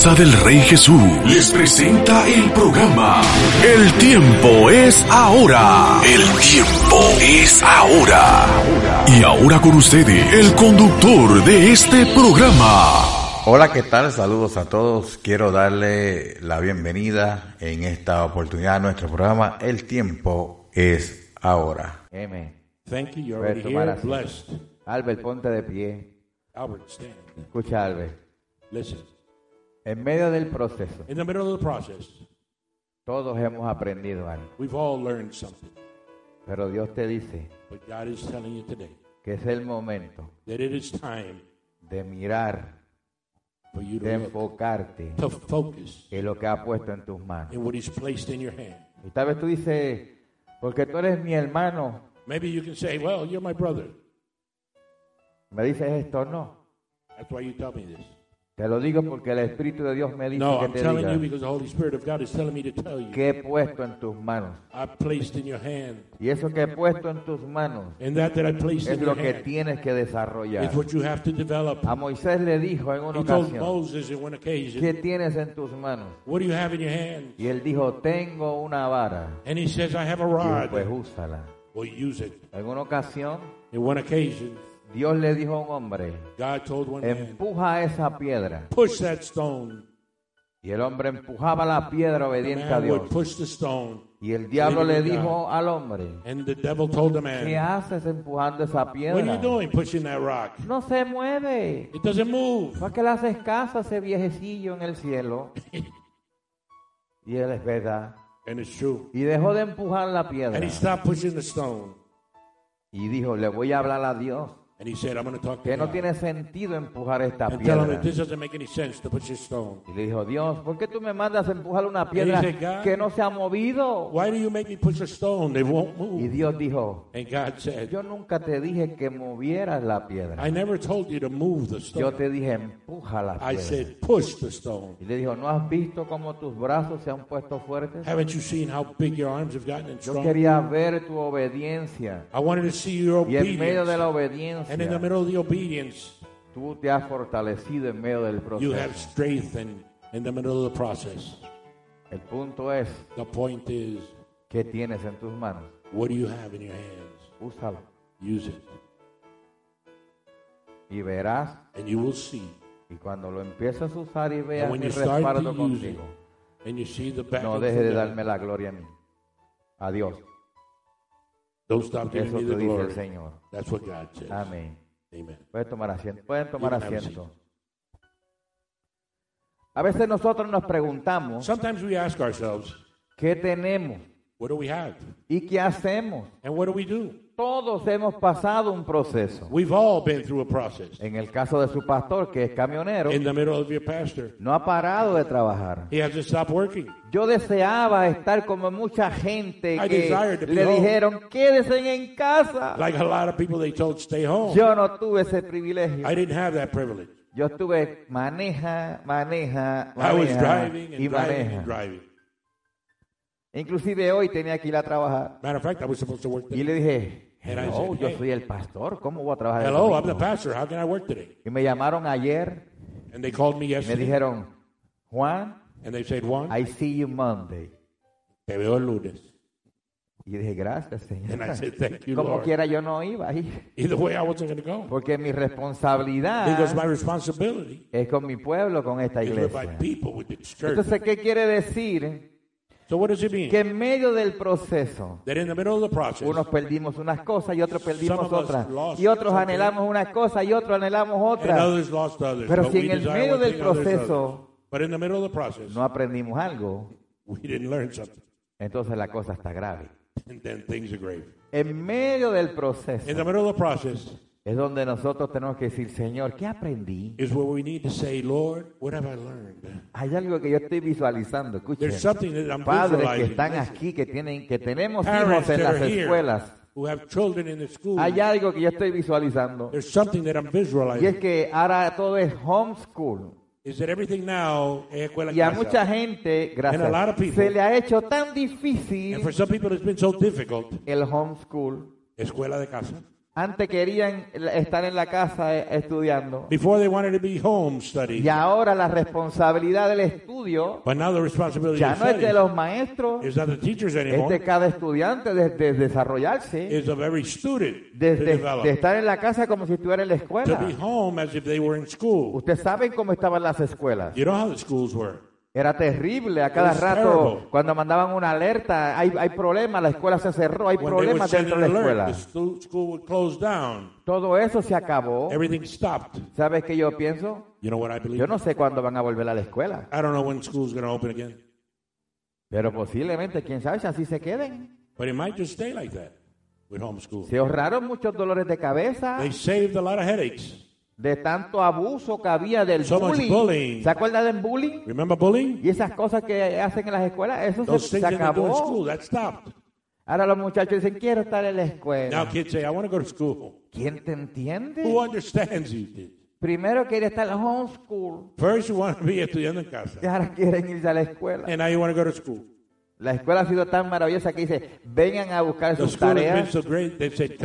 Casa del Rey Jesús les presenta el programa El tiempo es ahora. El tiempo es ahora. Y ahora con ustedes, el conductor de este programa. Hola, ¿qué tal? Saludos a todos. Quiero darle la bienvenida en esta oportunidad a nuestro programa El tiempo es ahora. Amén. Thank you. You're already here. Blessed. Albert, ponte de pie. Albert, stand. Escucha, Albert. Listen. En medio del proceso, In the middle of the process, todos hemos aprendido algo. we've all learned something. Pero Dios te dice But God is telling you today que es el momento that it is time de mirar, for you de to look, enfocarte to focus en lo que ha puesto en tus manos. in what He's placed in your hand. Y tal vez tú dices, porque tú eres mi hermano, Maybe you can say, Well, you're my brother. me dices esto, no. That's why you tell me this. Te lo digo porque el Espíritu de Dios me dice No, que I'm te telling you diga because the Holy Spirit of God is telling me to tell you. que he puesto en tus manos. I've placed in your hand. Y eso que he puesto en tus manos And that that I placed es in lo your que hand tienes que desarrollar. is what you have to develop. A Moisés le dijo en una He told ocasión, Moses in one ¿qué occasion, tienes en tus manos? What do you have in your hand? Y él dijo, tengo una vara. And he says, I have a Y dijo, pues rod. úsala. Well, use it. En una ocasión, In one occasion, Dios le dijo a un hombre, God told one man, empuja esa piedra. push that stone. Y el hombre empujaba la piedra obediente a Dios. push the stone. Y el diablo le dijo al hombre, And the devil told the ¿qué man, haces empujando esa What are piedra? you doing pushing that rock? No se mueve. It doesn't move. ¿Para qué le haces caso a ese viejecillo en el cielo? Y él es verdad. And it's true. Y dejó de empujar la piedra. And he stopped pushing the stone. Y dijo, le voy a hablar a Dios. And he said, I'm going to talk to Que no tiene sentido empujar esta piedra. that this doesn't make any sense to push this stone. Y le dijo, Dios, ¿por qué tú me mandas a empujar una piedra que no se ha movido? Why do you make me push a stone? They won't Y move. Dios dijo, And God said, yo nunca te dije que movieras la piedra. I never told you to move the Yo stone. te dije, empuja la I piedra. said, push the stone. Y le dijo, ¿no has visto cómo tus brazos se han puesto fuertes? Haven't you seen how big your arms have gotten and Yo quería ver tu obediencia. I wanted to see your Y en medio de obedience. la And in the middle of the obedience, tú te has fortalecido en medio del you have proceso. strengthened in the middle of the process. El punto es, The point is, ¿qué tienes en tus manos? what do you have in your hands? Úsalo. Use it. Y verás, And you will see. y cuando lo empieces a usar y And veas when mi you start respaldo to use it, contigo, and you see the back no of deje de the darme la gloria a mí. A Dios. Don't stop giving Eso me the dice el glory. Señor. That's what God says. Amén. Amen. Pueden tomar asiento. Pueden tomar asiento. A veces nosotros nos preguntamos, Sometimes we ask ourselves, ¿qué tenemos? what do we have? ¿Y qué hacemos? And what do we do? Todos hemos pasado un proceso. We've all been through a process. En el caso de su pastor, que es camionero, In the middle of your pastor, no ha parado de trabajar. he hasn't stopped working. Yo deseaba estar como mucha gente I que desired to be le home. dijeron, quédese en casa. Like a lot of people, they told stay home. Yo no tuve ese privilegio. I didn't have that privilege. Yo estuve maneja, maneja, I was maneja driving and y driving maneja. and driving. Inclusive hoy tenía que ir a trabajar. Matter of fact, I was supposed to work Y le dije, And I hello, said, yo "Hey." soy el pastor, ¿cómo voy a trabajar el Hello, I'm the domingo?" pastor. How can I work today? Y me llamaron ayer And they called me y me yesterday. dijeron, Juan, And they said, Juan, I see you Monday. te veo el lunes. Y dije, gracias, And I Señor. said, thank you, Como Lord. quiera yo no iba ahí, Either way, I wasn't going to go. porque mi Because responsabilidad my responsibility es con mi pueblo, con esta is with my iglesia. people, with the church. Entonces, ¿qué quiere decir? So what does it mean? Que en medio del proceso, That in the middle of the process, unos perdimos unas cosas y otros perdimos Some of us otras. lost Y otros something. anhelamos unas cosas y otros anhelamos and otras. others lost others. Pero but si we en el desire medio one del thing, others proceso others. But in the middle of the process, no aprendimos algo, we didn't learn something. entonces la cosa está grave. And then things are grave. En medio del proceso In the middle of the process, es donde nosotros tenemos que decir, Señor, ¿qué aprendí? is where we need to say, Lord, what have I learned? Hay algo que yo estoy visualizando, escuchen. There's something that I'm Padres que visualizing. están aquí, que tienen, que tenemos Parents hijos en las escuelas. who have children in the school. Hay algo que yo estoy visualizando. There's something that I'm Y es visualizing. que ahora todo es homeschool. Is that everything now es escuela Y a casa. mucha gente, And a lot of gracias, people- se le ha hecho tan And difícil for some people it's been so difficult. el homeschool. Escuela de casa. Antes querían estar en la casa eh, estudiando. Before they wanted to be home studying. Y ahora la responsabilidad del estudio But now the responsibility ya of no es de los maestros, is not the teachers es de cada estudiante de, de desarrollarse, is of every student de, to de- develop. de estar en la casa como si estuviera en la to escuela. be home as if they were in school. Ustedes saben cómo estaban las escuelas. You know how the schools were. Era terrible a cada rato terrible. cuando mandaban una alerta, hay, hay problemas, la escuela se cerró, hay problemas dentro de la escuela. Todo eso se acabó. Everything stopped. ¿Sabes qué yo pienso? You know what I believe? Yo no sé cuándo van a volver a la escuela, I don't know when school's going to open again. pero posiblemente, quién sabe, si así se queden. But it might just stay like that with homeschool. Se ahorraron muchos dolores de cabeza They saved a lot of headaches. De tanto abuso que había del So bullying. bullying. ¿Se acuerdan del bullying? Remember bullying? Y esas cosas que hacen en las escuelas, eso Those se, se acabó. school, that stopped. Ahora los muchachos dicen, quiero estar en la Now escuela. kids say, I want to go to school. ¿Quién te entiende? Who understands you? Primero quiere estar en homeschool. First you want to be estudiando en casa. Y ahora quieren irse a la escuela. And now you want to go to school. La escuela ha sido tan maravillosa que dice, vengan a buscar sus tareas. so said,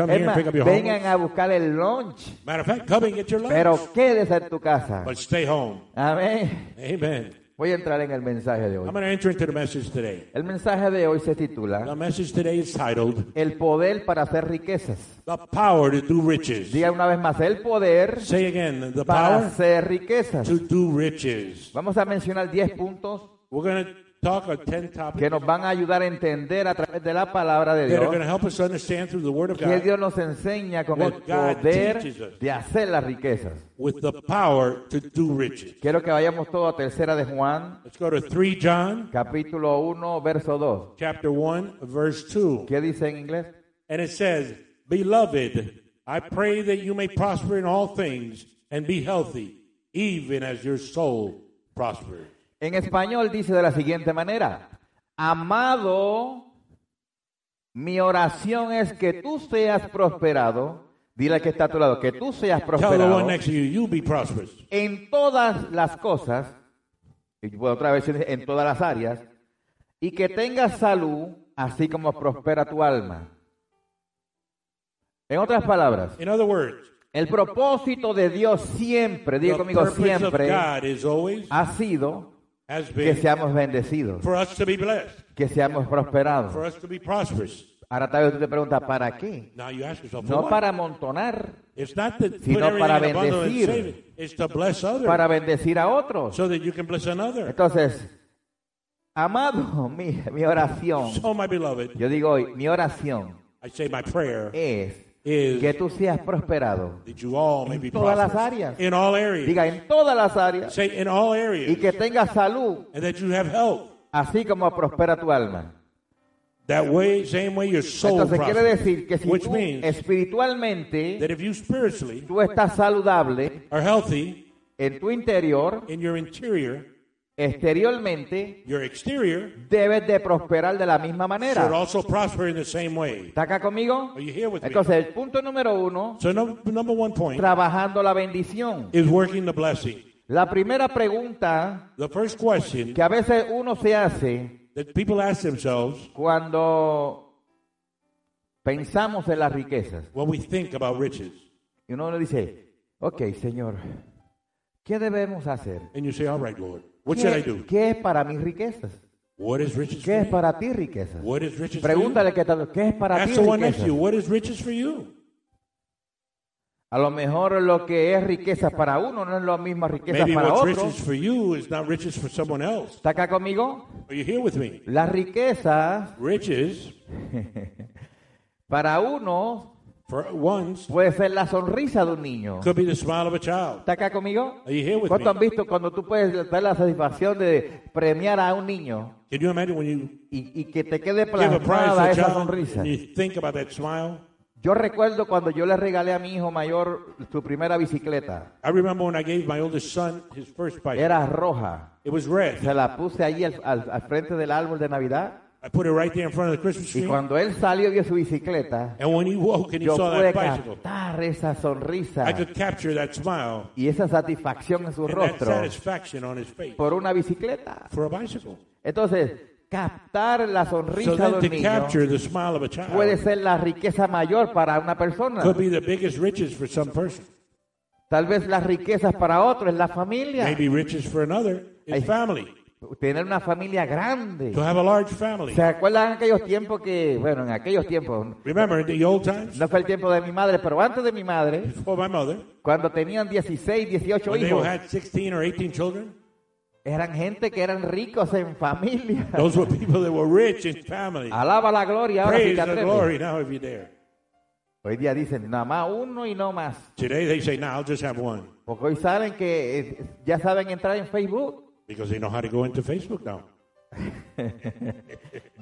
vengan a buscar el lunch. Matter of fact, come and get your lunch. Pero quédese en tu casa. But stay home. Amén. Amen. Voy a entrar en el mensaje de hoy. I'm going to enter into the message today. El mensaje de hoy se The titula message today is titled, El poder para hacer riquezas. The Power to Do Riches. Diga una vez más, el poder Say again, the para power hacer riquezas. to do riches. Vamos a mencionar 10 puntos We're talk on 10 topics que nos van a ayudar a entender a través de la palabra de Dios going to help us understand through the Word of que God Dios nos enseña con el poder de hacer las riquezas. with the power to do riches. Quiero que vayamos todo a tercera de Juan, Let's go to 3 John capítulo 1, verso 2. chapter 1, verse 2. ¿Qué dice en inglés? And it says, Beloved, I pray that you may prosper in all things and be healthy, even as your soul prospers. En español dice de la siguiente manera, amado, mi oración es que tú seas prosperado. Dile al que está a tu lado, que tú seas prosperado en todas las cosas, y otra vez en todas las áreas, y que tengas salud, así como prospera tu alma. En otras palabras, In other words, el propósito de Dios siempre, diga conmigo siempre, ha sido que seamos bendecidos, for us to be blessed, que seamos prosperados. for us to be prosperous. Ahora tal vez tú te preguntas, ¿para qué? No para amontonar, sino para bendecir. save it. It's to bless others para bendecir a otros. so that you can bless another. Entonces, amado, mi, mi oración, yo digo hoy, mi oración es is que tú seas prosperado. that you all may be todas las prosperous áreas. in all areas. Diga, en todas las áreas. Say in all Y areas, que tengas salud, and that you have health. así como prospera tu alma. That way, same way your soul Entonces quiere prospers. decir que si Which tú means espiritualmente that if you spiritually tú estás saludable are healthy en tu interior, in your interior, exteriormente, your exterior debes de prosperar de la misma should manera. also prosper in the same way. ¿Está acá conmigo? Are you here with me? Entonces, el punto número uno, So, num- number one point trabajando la bendición. is working the blessing. La primera pregunta The first question que a veces uno se hace that people ask themselves cuando pensamos en las riquezas, when we think about riches, y uno le dice, ok, Señor, ¿qué debemos hacer? and you say, All right, Lord, what should I ¿Qué, do? qué es para mis riquezas? What is riches ¿Qué for es para ti riquezas? What is riches for you? Pregúntale que tal, ¿qué es para ti Ask the one next to riquezas? you, what is riches for you? A lo mejor lo que es riqueza para uno no es lo mismo riqueza Maybe para what's otro. riches for you is not riches for someone else. ¿Está acá conmigo? Are you here with me? Las riquezas Riches para uno for ones puede ser la sonrisa de un niño. could be the smile of a child. ¿Está acá conmigo? Are you here with ¿Cuánto han me? visto cuando tú puedes dar la satisfacción de premiar a un niño Can you imagine when you y, y que te quede give a prize to plasmada a esa child sonrisa? and you think about that smile? Yo recuerdo cuando yo le regalé a mi hijo mayor su primera bicicleta. I remember when I gave my oldest son his first bike. Era roja. It was red. Se la puse allí al, al- al frente del árbol de Navidad. I put it right there in front of the Christmas Y tree. cuando él salió y vio su bicicleta, And when he woke and he yo saw pude that bicycle, captar esa sonrisa I could capture that smile y esa satisfacción en su and that rostro satisfaction on his face por una bicicleta. for a bicycle. Entonces, captar la So sonrisa de un niño capture the smile of a puede child ser la riqueza mayor para una persona. could be the biggest riches for some person. Tal vez las riquezas para otro es la familia. Maybe riches for another is family. Tener una familia grande. To have a large family. ¿Se acuerdan aquellos tiempos que, bueno, en aquellos tiempos, Remember in the old times, no fue el tiempo de mi madre, pero antes de mi madre, before my mother, cuando tenían 16, 18 when they hijos, had 16 or 18 children, eran gente que eran ricos en familia. those were people that were rich in family. Alaba la gloria ahora si Praise te the glory now if you dare. Hoy día dicen, nada más uno y no más. Today they say, now just have one. Porque hoy saben que eh, ya saben entrar en Facebook. Because they know how to go into Facebook now.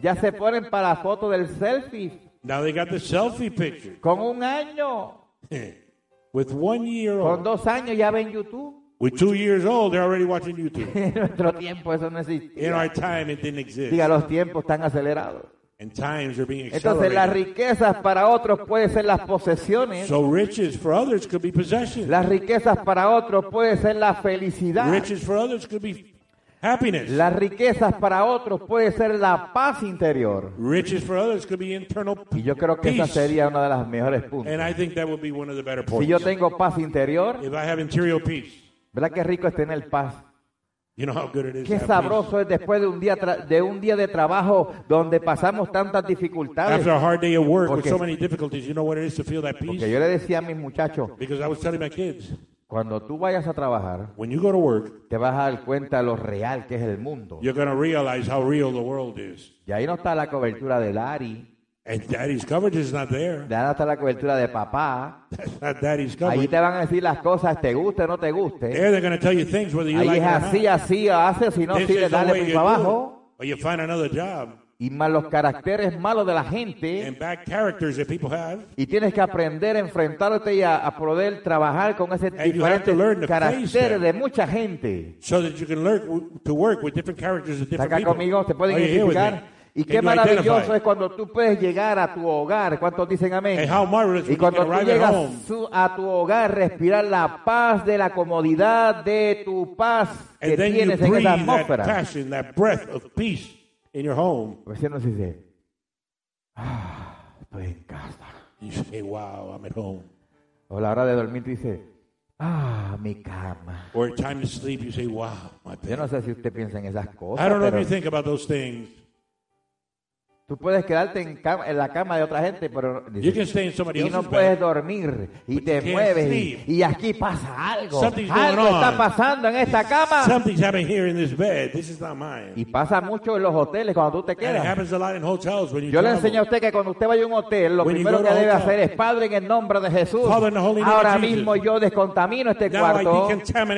Ya se ponen para la foto del selfie. Now they got the selfie picture. Con un año, With one year con old. dos años ya ven YouTube. With two years old, they're already watching YouTube. En nuestro tiempo eso no In existía. our time, it didn't exist. Diga, los tiempos están acelerados. And times are being Entonces las riquezas para otros pueden ser las posesiones. So riches for others could be possessions. Las riquezas para otros puede ser la felicidad. Riches for others could be happiness. Las riquezas para otros puede ser la paz interior. Riches for others could be internal Y yo creo que esa sería una de las mejores puntos. And I think that would be one of the better Si points. yo tengo paz interior, If I have interior peace, ¿verdad qué rico es tener paz? you know how good it is. Qué sabroso es después de un día de un día de trabajo donde pasamos tantas dificultades. Porque- yo le decía a mis muchachos, Because I was telling my kids, cuando tú vayas a trabajar, when you go to work, te vas a dar cuenta de lo real que es el mundo. you're going to realize how real the world is. Y ahí no está la cobertura de Larry, And daddy's coverage is not there. ya no está la cobertura de papá. That's not daddy's Ahí coverage. te van a decir las cosas, te guste o no te guste. There they're going to tell you things whether you Ahí like es it or así, not. así, hace, si no, This sigue, is the dale way por you do abajo. it. Or you find another job. Y más los caracteres malos de la gente. And bad characters that people have. Y tienes que aprender a enfrentarte y a, a poder trabajar con ese And you have to learn diferente carácter de mucha gente. So that you can learn to work with different characters of ¿Está different acá people. conmigo? ¿Se pueden identificar? Y qué maravilloso es cuando tú puedes llegar a tu hogar. ¿Cuántos dicen amén? Y cuando tú llegas a tu hogar, respirar la paz de la comodidad de tu paz que tienes en esa atmósfera. In your home. Veces nos dice, ah, estoy en casa. You say, wow, I'm at home. O la hora de dormir tú dices, ah, mi cama. Or time to sleep, you say, wow, my Yo bed. no sé si usted piensa en esas cosas, I don't know if pero you think about those things. Tú puedes quedarte en, cama- en la cama de otra gente, pero You can stay in somebody y no puedes dormir y te mueves y, y aquí pasa algo. Something's Algo está pasando en esta cama. Y pasa mucho en los hoteles cuando tú te quedas. Yo le enseño a usted que cuando usted vaya a un hotel, lo primero que debe hacer es, Padre, en el nombre de Jesús, ahora mismo yo descontamino este cuarto,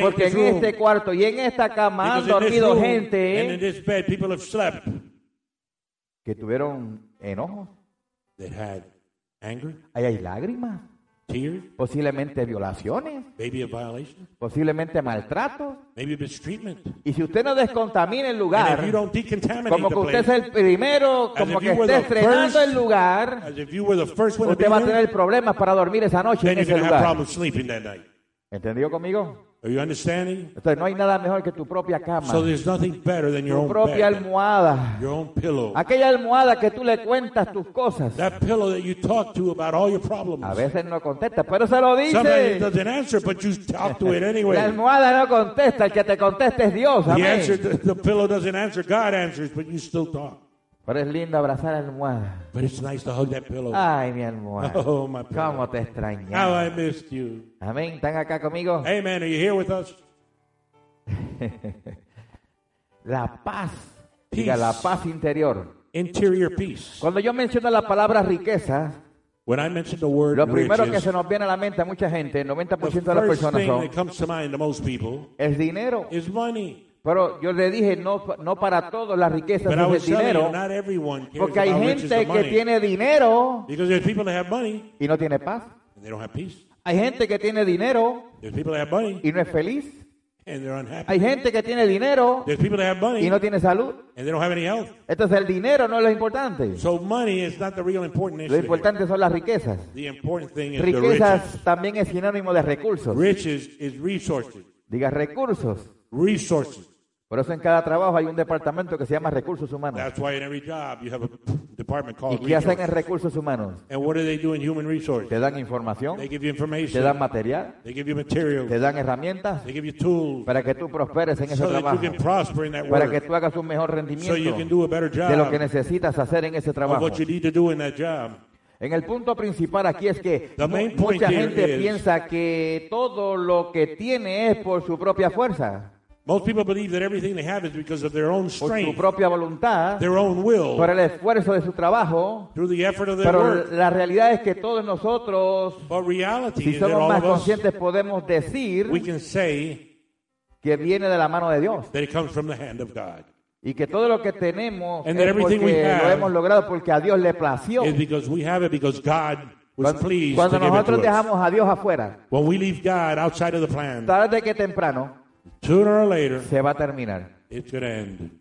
porque en este cuarto y en esta cama han dormido gente this bed, people have slept que tuvieron enojos, that had anger, ahí hay lágrimas, tears, posiblemente violaciones, maybe a violation, posiblemente maltratos. maybe mistreatment. Y si usted no descontamina el And if you lugar, don't como que usted es el primero, como que esté estrenando el lugar, usted va a tener problemas para dormir esa noche en ese lugar. problems sleeping that night. ¿Entendió conmigo? Are you understanding? Entonces no hay nada mejor que tu propia cama, So there's nothing better than your tu own propia bed, almohada, your own pillow. aquella almohada que tú le cuentas tus cosas. That pillow that you talk to about all your problems. A veces no contesta, pero se lo dice. doesn't answer, but you talk to it La anyway. almohada no contesta, el que te contesta es Dios. The answer, Amén. the, the pillow doesn't answer. God answers, but you still talk. Pero es lindo abrazar la almohada. But it's nice to hug that pillow. Ay, mi almohada. Oh, my pillow. Cómo te How I extrañaba. missed you. Amén. ¿Están acá conmigo? Man, are you here with us? La paz. Peace. Diga, la paz interior. Interior peace. Cuando yo menciono la palabra riqueza, When I mention the word lo primero que riches, se nos viene a la mente a mucha gente, el 90% the de las personas son, that comes to mind to most people es dinero. is money. Pero yo le dije, no, no para todos las riquezas But I es el you, dinero, cares porque hay gente que tiene dinero Because there's people that have money y no tiene paz. and they don't have peace. Hay gente que tiene dinero money y no es feliz. Hay gente que tiene dinero money y no tiene salud. and they don't have any health. Entonces el dinero no es lo importante. So money is not the real important. Lo here. importante son las riquezas. The important thing is the riches. Riquezas también es sinónimo de recursos. Diga recursos. Resources. Por eso en cada trabajo hay un departamento que se llama recursos humanos. That's why in every job you have a department ¿Y called qué hacen en recursos humanos? And what do they do in human resources? Te dan información, They give you te information. dan material, They give you material. te dan herramientas They give you tools para que tú prosperes en ese so you trabajo, can prosper in that para que tú hagas un mejor So you rendimiento can do a better de lo job que necesitas hacer en ese of trabajo. what you need to do in that job. En el punto principal aquí es que mucha gente piensa que todo lo que tiene es por su propia fuerza, Most people believe that everything they have is because of their own por su strength, propia voluntad, their own will, por el esfuerzo de su trabajo, through the effort of their pero work. la realidad es que todos nosotros, But reality si is that somos más conscientes, podemos decir we can say que viene de la mano de Dios. that it comes from the hand of God. Y que todo lo que tenemos And that es everything we porque lo have hemos logrado porque a Dios le plació. It's because we have it because God was Cuando, pleased cuando to give it nosotros dejamos a Dios afuera, When we leave God outside of the plan, tarde que temprano sooner or later, se va a terminar. it's to end.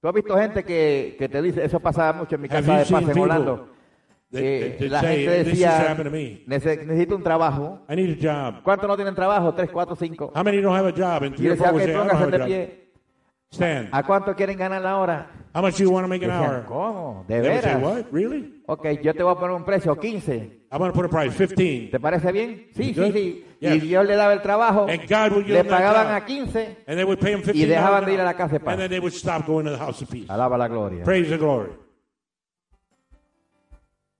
Tú has visto gente que, que te dice, eso pasaba mucho en mi casa de paz en Orlando. La gente decía, happened to me. "Nece- necesito un trabajo. I need a job. ¿Cuántos no tienen trabajo? Tres, cuatro, cinco. How many don't have a job? And Y three decía, ok, de pie. Stand. ¿A cuánto quieren ganar la hora? How much do you want to make an hour? ¿Cómo? ¿De They would say, veras? what? Really? Ok, yo te voy a poner un precio, 15. I'm going to put a price, 15. ¿Te parece bien? Sí, sí, Good? sí. Yes. Y Dios le daba el trabajo, And God would give le them that pagaban job. a 15, And they would pay him 15 Y dejaban de ir a la casa de paz. And then they would stop going to the house of peace. alaba la gloria. Praise the glory.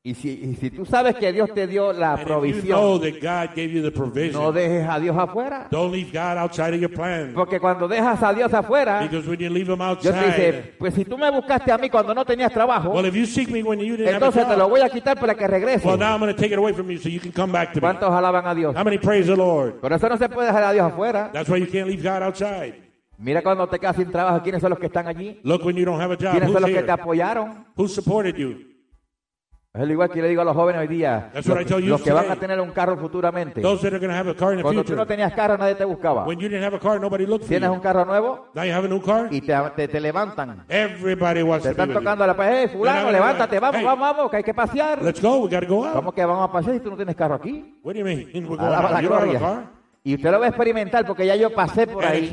Y si, y si tú sabes que Dios te dio la And if you know provisión, that God gave you the provision, no dejes a Dios afuera. don't leave God outside of your plan. Porque cuando dejas a Dios afuera, Because when you leave him Dios te outside, dice, pues si tú me buscaste a mí cuando no tenías trabajo, well, if you seek me when you didn't have a entonces te lo job, voy a quitar para que regrese. well, now I'm going to take it away from you so you can come back to me. ¿Cuántos alaban a Dios? How many praise the Lord? Por eso no se puede dejar a Dios afuera. That's why you can't leave God outside. Mira cuando te quedas sin trabajo, ¿quiénes son los que están allí? Look when you don't have a job. ¿Quiénes Who's son los que here? te apoyaron? Who supported you? Es lo igual que yo le digo a los jóvenes hoy día, That's what I los, tell you los que van today. a tener un carro futuramente. Those that are going to have a car in the Cuando tú no tenías carro, nadie te buscaba. When you didn't have a car, nobody looked for Tienes un you. carro nuevo Now you have a new car. y te, te, te levantan. Everybody wants Te to be están with tocando la pared, hey, fulano, levántate, vamos, Hey. vamos, vamos, que hay que pasear. you. Let's go. We got to go out. ¿Cómo que vamos a pasear si tú no tienes carro aquí? What do you mean? We're going Alaba out. la You don't have a gloria. car? Y usted lo va a experimentar porque ya yo pasé por And ahí.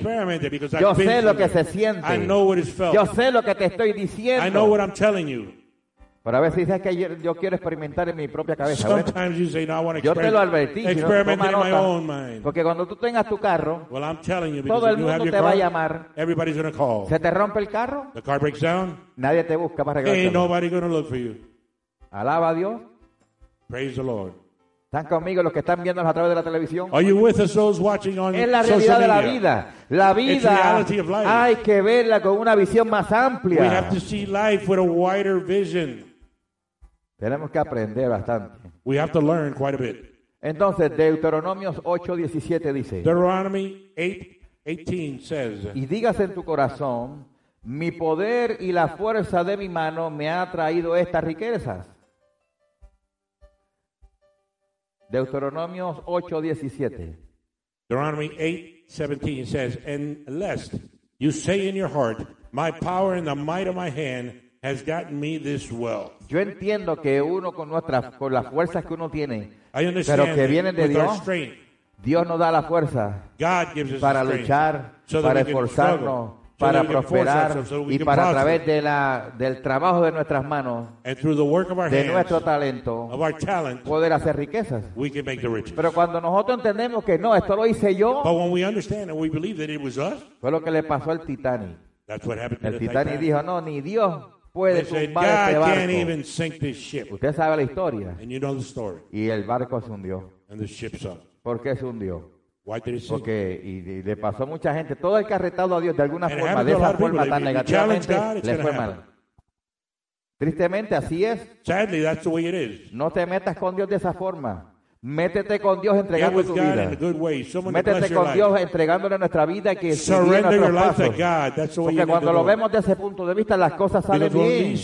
because Yo I've been sé lo through que se it. siente. I know what is felt. Yo sé lo que te estoy I know diciendo. what I'm telling you. Pero a veces dices que yo, yo quiero experimentar en mi propia cabeza. Sometimes you say, no, I want to yo te lo experiment, advertí. toma in my own mind. Porque cuando tú tengas tu carro, Well, I'm telling you, todo el you mundo te va a car, llamar. call. Se te rompe el carro, The car breaks down, nadie te busca para ain't arreglártelo. nobody going to look for you. Alaba a Dios. Praise the Lord. ¿Están conmigo los que están viéndonos a través de la televisión? Are you with us, those watching on Es la realidad de la vida. La vida hay que verla con una visión más We amplia. have to see life with a wider vision. Tenemos que aprender bastante. We have to learn quite a bit. Entonces, Deuteronomios 8:17 dice, Deuteronomy 8, 18 says, y digas en tu corazón, mi poder y la fuerza de mi mano me ha traído estas riquezas. Deuteronomios 8:17. Deuteronomy 8, 17 says, And lest you say in your heart, My power and the might of my hand has gotten me this wealth. Yo entiendo que uno con nuestras con las fuerzas que uno tiene, I understand pero que vienen de Dios, strength, Dios nos da la fuerza God gives us para luchar, para we can esforzarnos, para prosperar y para a través de la, del trabajo de nuestras manos, And through the work of our de hands, nuestro talento, of our talent, poder hacer riquezas. we can make the riches. Pero cuando nosotros entendemos que no, esto lo hice yo, But when we understand and we believe that it was us, fue lo que le pasó al Titanic. that's what happened to El Titanic. dijo, no, ni Dios puede tumbar este barco. Usted sabe la historia. And you know the story. Y el barco se hundió. And the ship sunk. ¿Por qué se hundió? Why did it sink? Porque y, y le pasó a mucha gente, todo el que ha retado a Dios de alguna forma, de esa forma tan negativamente, le fue mal. Tristemente así es. Sadly, that's the way it is. No te metas con Dios de esa forma. Métete con Dios entregando tu God in a vida. Métete con Dios entregándole nuestra vida que se guíe Surrender your nuestros life to pasos. God. That's the way you Porque cuando lo vemos desde ese punto de vista, las cosas salen bien.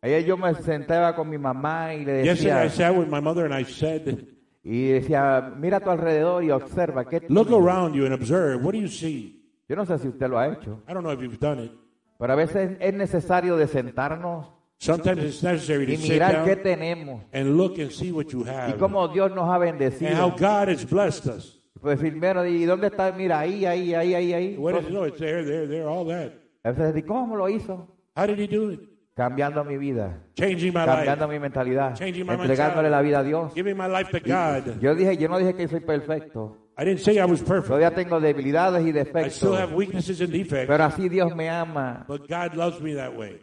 Ayer yo me sentaba con mi mamá y le I decía, sat with my mother and I said, y decía, mira a tu alrededor y observa. ¿qué look tienes?". around you and observe. What do you see? Yo no sé si usted lo ha hecho, I don't know if you've done it. pero a veces es necesario de sentarnos Sometimes it's necessary to y sit mirar qué tenemos and look and see what you y have cómo Dios nos ha and how bendecido. God has blessed us. Pues "Mira, ¿y dónde está? Mira, ahí, ahí, ahí, ahí, ahí. What is, no, it's there, there, there, all that. Decir, ¿cómo lo hizo? How did he do it? Cambiando mi vida, Changing my cambiando life, mi mentalidad, Changing my entregándole mentality. la vida a Dios. giving my life to God. Yo dije, yo no dije que soy perfecto. I didn't say I was perfect. Todavía tengo debilidades y I still defectos. have weaknesses and defects, Pero así Dios me ama. but God loves me that way.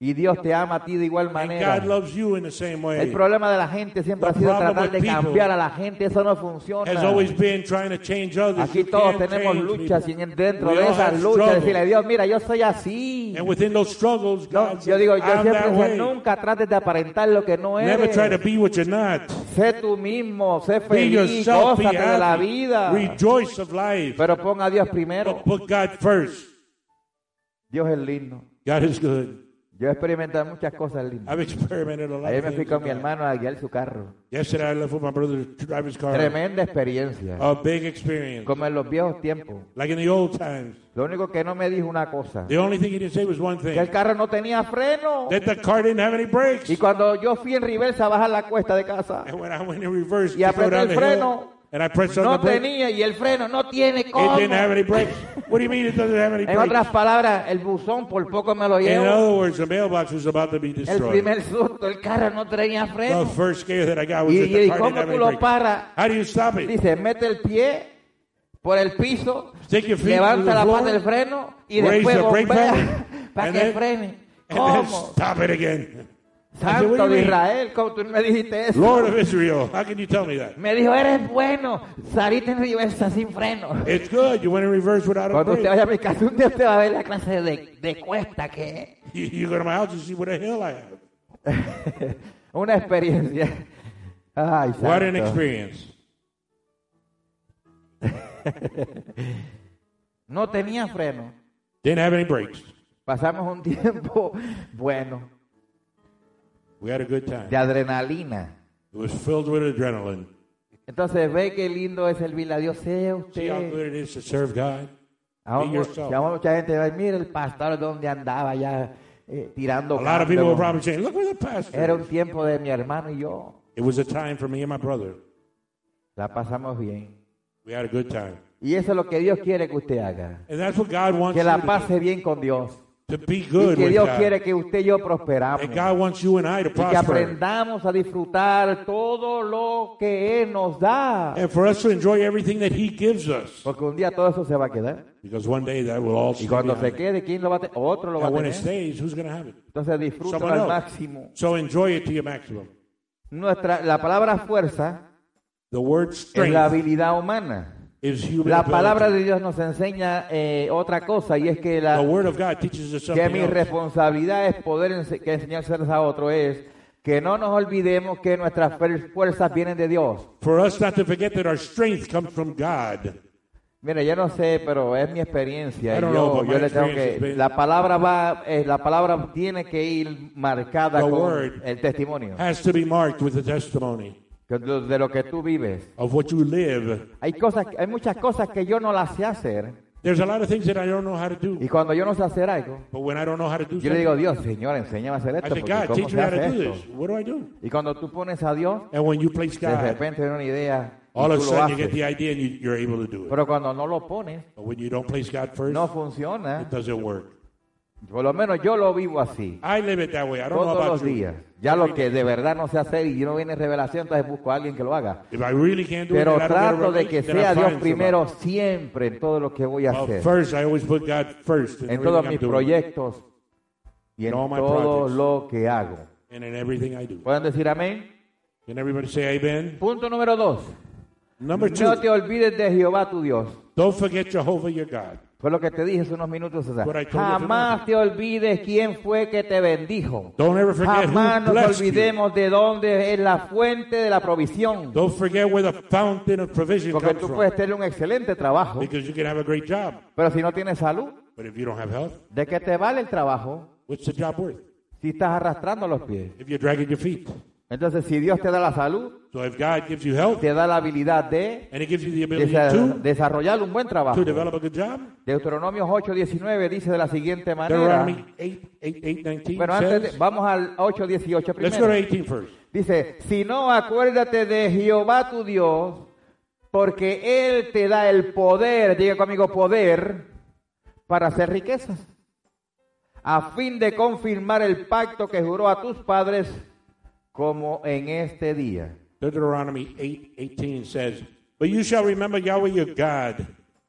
Y Dios te ama a ti de igual And manera. God loves you in the same El way. problema de la gente siempre ha sido tratar de cambiar a la gente. Eso no funciona. Has always been trying to change others. Aquí todos tenemos luchas y dentro de esas luchas decirle a Dios, mira, yo soy así. And within those struggles, No, God yo digo, yo siempre nunca trates de aparentar lo que no Never try to eres. be what you're not. Sé tú mismo, sé feliz, gózate de la vida. Rejoice of life. Pero pon a Dios primero. But put God first. Dios es lindo. God is good. Yo he experimentado muchas cosas lindas. I've experimented a lot Ayer me fui con mi hermano a guiar su carro. Yesterday I left with my brother to drive his car. Tremenda experiencia. A big experience. Como en los viejos tiempos. Like in the old times. Lo único que no me dijo una cosa. The only thing he didn't say was one Que el thing. carro no tenía freno. That the car didn't have any brakes. Y cuando yo fui en reversa a bajar la cuesta de casa, And when I went in reverse Y apreté el freno. And I pressed on no the brake, tenía y el freno no tiene it cómo. didn't have any brakes. What do you mean it doesn't have any En brakes? otras palabras, el buzón por poco me lo In llevo. other words, the mailbox was about to be El destroyed. primer susto, el carro no tenía The freno. first scare that I got was Y, that the y car cómo didn't have tú any lo brakes. paras, How do you stop it? dice, mete el pie por el piso, Stick your feet to levanta the la floor, pata del freno y raise después the brake bombea para and que then- frene. and then ¿Cómo? stop it again. Santo "What do you de mean?" Israel, ¿cómo tú me dijiste eso? Lord of Israel, how can you tell me that? Me dijo, eres bueno, saliste en reversa sin freno. It's good. You went in reverse without a Cuando usted vaya a mi casa, un día usted va a ver la clase de, de cuesta que You, you go to my house and see what a hill I have. es. Una experiencia. Ay, What an santo. experience. No tenía freno. Didn't have any brakes. Pasamos un tiempo bueno We had a good time. de adrenalina. It was filled with adrenaline. Entonces ve qué lindo es a Dios. Sea See how usted. good it is to serve God? Yourself. mucha gente mira el pastor donde andaba ya eh, tirando A lot of people candela". were probably saying, look where the pastor Era un tiempo de mi hermano y yo. It was a time for me and my brother. La pasamos bien. We had a good time. Y eso es lo que Dios quiere que usted haga. And that's what God wants Que you la to do. pase bien con Dios. To be Y good que with Dios quiere que usted y yo prosperamos. And God wants you and I to Y que prosper. aprendamos a disfrutar todo lo que Él nos da. And for us to enjoy everything that He gives us. Porque un día todo eso se va a quedar. Because one day that will all Y cuando se quede, ¿quién lo va a tener? Otro lo va a And when it tener. stays, who's going to have it? Entonces disfrútalo al máximo. So enjoy it to your maximum. Nuestra, la palabra fuerza The word es la strength habilidad humana. La palabra de Dios nos enseña eh, otra cosa y es que, la, que mi responsabilidad es poder ense- que enseñárselas a otro es que no nos olvidemos que nuestras fuer- fuerzas vienen de Dios. For us not to forget that our strength comes from God. Mira, yo no sé, pero es mi experiencia. I y don't know, Yo, yo le tengo que, la palabra va, eh, la palabra tiene que ir marcada con el testimonio De de lo que tú vives. of what you live. Hay cosas, hay muchas cosas que yo no las sé hacer There's a lot of things that I don't know how to do. y cuando yo no sé hacer algo, But when I don't know how to do yo le digo Dios, Señor, enséñame a hacer I esto, say, porque God, cómo teach se me how to hace do esto. this. What do I do? Y cuando tú pones a Dios, And when you place de God, repente viene una idea all of a sudden you get the idea and you, you're able to do it. Pero cuando no lo pones, But when you don't place God first, no funciona. it doesn't work. Por lo menos yo lo vivo así. I live it that way. I don't know Todos about los you. días. Ya lo que de verdad no sé hacer y no viene revelación, entonces busco a alguien que lo haga. If I really can't do Pero it, trato de que sea Dios primero somebody. siempre en todo lo que voy a Well, hacer. first, I always put God first in En todos I'm mis doing proyectos y en In all my todo projects. lo que hago. and in everything I do. ¿Pueden decir amén? Can everybody say amen? Punto número dos. Number two, No te olvides de Jehová tu Dios. don't forget Jehovah your God. Fue lo que te dije hace unos minutos atrás. What I told you a few Jamás te olvides quién fue que te bendijo. Don't ever forget Jamás nos olvidemos de dónde es la fuente de la provisión. Don't forget where the fountain of provision Porque tú puedes tener un excelente trabajo, Because you can have a great job, pero si no tienes salud, but if you don't have health, ¿de qué te vale el trabajo what's the job worth? si estás arrastrando los pies? Entonces, si Dios te da la salud, So if God gives you health te da la habilidad de and He gives you the ability desa- to desarrollar un buen trabajo. to develop a good job, Deuteronomio 8:19 dice de la siguiente manera. Deuteronomy 8, 8, 8 19 Bueno, antes de- vamos al 8:18 let's go to primero. 18 first. Dice, si no, acuérdate de Jehová tu Dios, porque Él te da el poder, diga conmigo poder, para hacer riquezas, a fin de confirmar el pacto que juró a tus padres como en este día. Deuteronomy 8, 18 says, But you shall remember Yahweh your God,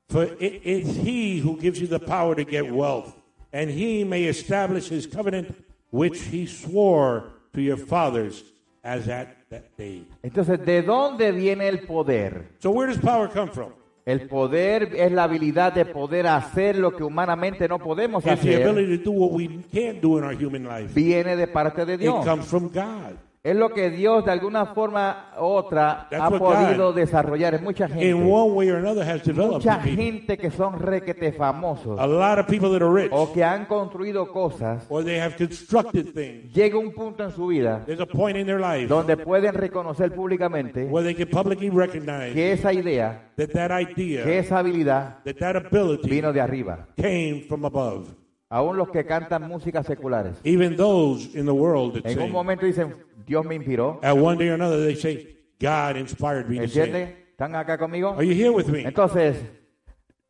for it is He who gives you the power to get wealth, and He may establish His covenant which He swore to your fathers as at that day. Entonces, ¿de dónde viene el poder? So where does power come from? El poder es la habilidad de poder hacer lo que humanamente no podemos It's the hacer. ability to do what we can't do in our human life. Viene de parte de It Dios. comes from God. Es lo que Dios de alguna forma u otra That's ha podido God, desarrollar en mucha In gente. one way or another has developed Mucha in gente que son requete famosos A lot of people that are rich, o que han construido cosas, or they have constructed things. llega un punto en su vida There's a point in their life donde pueden reconocer públicamente where they can publicly recognize que esa idea, that that idea, que esa habilidad that that ability vino de arriba. came from above. Aún los que cantan músicas seculares. Even those in the world En un momento dicen, Dios me inspiró. at one day or another, they say, God inspired me to. ¿Están acá conmigo? Are you here with me? Entonces,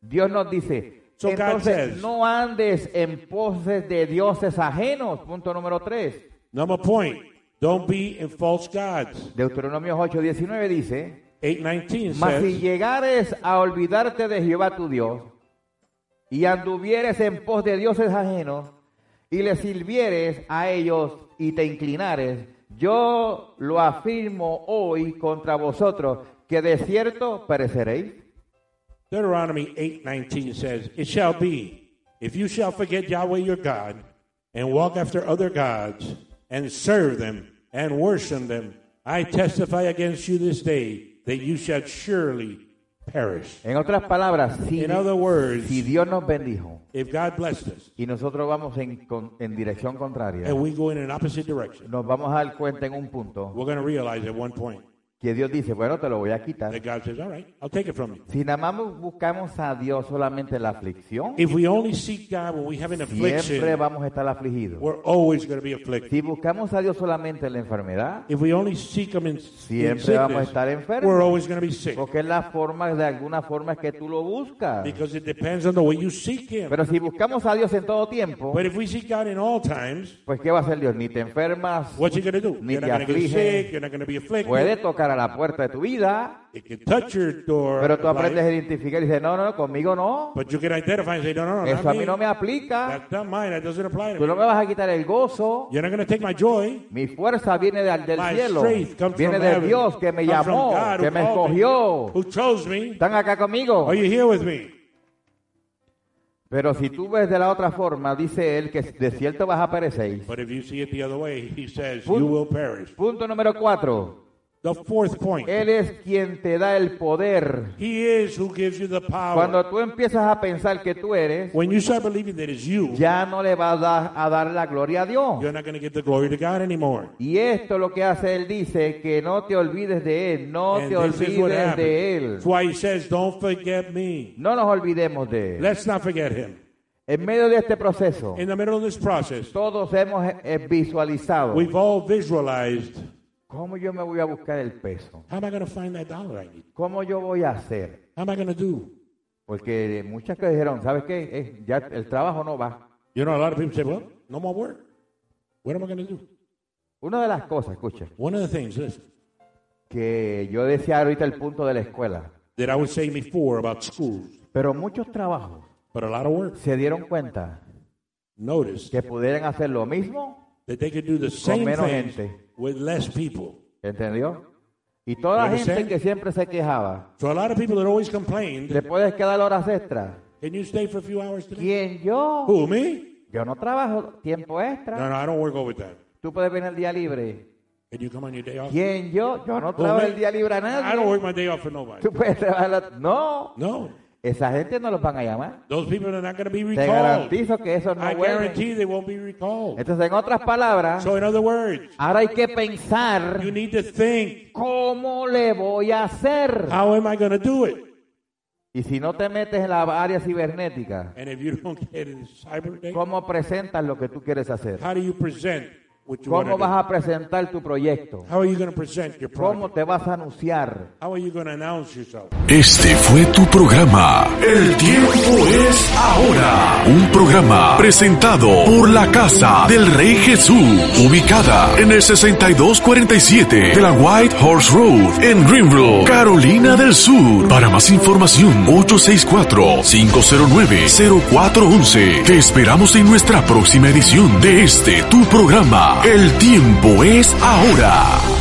Dios nos dice, So entonces says- no andes en poses de dioses ajenos. Punto número 3. Number point, don't be in false gods. Deuteronomio 8:19 dice, 819 mas si llegares a olvidarte de Jehová tu Dios y anduvieres en pos de dioses ajenos y le sirvieres a ellos y te inclinares, yo lo afirmo hoy contra vosotros, que de cierto pereceréis. Deuteronomy 8:19 says, "It shall be if you shall forget Yahweh your God and walk after other gods and serve them and worship them, I testify against you this day that you shall surely perish." En otras palabras, si, In other words, si Dios nos bendijo if God blessed us y nosotros vamos en, con- en dirección contraria, and we go in an opposite direction, nos vamos a dar cuenta en un punto we're going to realize at one point que Dios dice, bueno, te lo voy a quitar. that God says, "All right, I'll take it from you." Si nada más buscamos a Dios solamente en la aflicción, If we only seek God when we have an siempre vamos a estar afligidos. we're always going to be afflicted. Si buscamos a Dios solamente en la enfermedad, If we only seek Him in, in siempre vamos a sickness, estar we're enfermos. always going to be sick. Porque es la forma, de alguna forma es que tú lo buscas. Because it depends on the way you seek Him. Pero si buscamos a Dios en todo tiempo, But if we seek God in all times, pues ¿qué va a hacer Dios? Ni te enfermas, what's He going to do? Ni You're te not going to get aflige. sick. You're not going to be afflicted. puede tocar a la puerta de tu vida, It can touch your door. pero tú aprendes a identificar y dices, no, no, conmigo no. but you can identify and say, no, no, no, Eso a mí no me aplica. That's not mine. That doesn't apply Tú no me. vas a quitar el gozo. You're not going to take my joy. Mi fuerza viene del, del My cielo. strength comes Viene from de heaven. Dios que me Comes from llamó, God who que me called me, escogió. Who chose me. ¿Están acá conmigo? Are you here with me? Pero si tú ves de la otra forma, dice él que de cierto vas a perecer. But if you see it the other way, He says, Pun- you will perish. Punto número cuatro. The fourth point. Él es quien te da el poder. He is who gives you the power. Cuando tú empiezas a pensar que tú eres, When you start believing that it's you, ya no le vas a a dar la gloria a Dios. you're not going to give the glory to God anymore. Y esto lo que hace él dice que no te olvides de él, no And te olvides de él. That's why he says, don't forget me. No nos olvidemos de él. Let's not forget him. En medio de este proceso, In the middle of this process, todos hemos eh, visualizado we've all visualized, cómo yo me voy a buscar el peso, how am I going to find that dollar I need? cómo yo voy a hacer. How am I going to do? Porque muchas que dijeron, ¿sabes qué? Eh, ya el trabajo no va. You know, a lot of people say, well, no more work. What am I going to do? Una de las cosas, escucha, One of the things, listen, que yo decía ahorita el punto de la escuela, that I was saying before about schools, pero muchos trabajos but a lot of work, se dieron cuenta notice que pudieran hacer lo mismo, that they could do the same menos things gente. with less people. ¿entendió? Y toda la gente que siempre se quejaba, So a lot of people that always complained, le puedes quedar horas extras. Can you stay for a few hours today? ¿Quién yo? Who, me? Yo no trabajo tiempo extra. No, no, I don't work overtime. Tú puedes venir el día libre. Can you come on your day off? ¿Quién yo? Yo no trabajo me? el día libre a I don't nadie. work my day off for nobody. Tú puedes trabajar. la- No. No. Esa gente no los van a llamar. Those people are not going to be Te recalled. garantizo que no I vuelven. guarantee they won't be recalled. Entonces, en otras palabras, So in other words, ahora hay que pensar you need to think, cómo le voy a hacer. how am I going to do it? Y si no te metes en la área cibernética, And if you don't get in cyber day, ¿cómo presentas lo que tú quieres hacer? how do you present what you ¿Cómo vas a presentar tu proyecto? do? How are you going to present your ¿Cómo te vas a anunciar? How are you going to announce yourself? Este fue tu programa. El tiempo es ahora. Un programa presentado por la Casa del Rey Jesús, ubicada en el 6247 de la White Horse Road en Greenville, Carolina del Sur. Para más información, 864-509-0411. Te esperamos en nuestra próxima edición de este tu programa. El tiempo es ahora.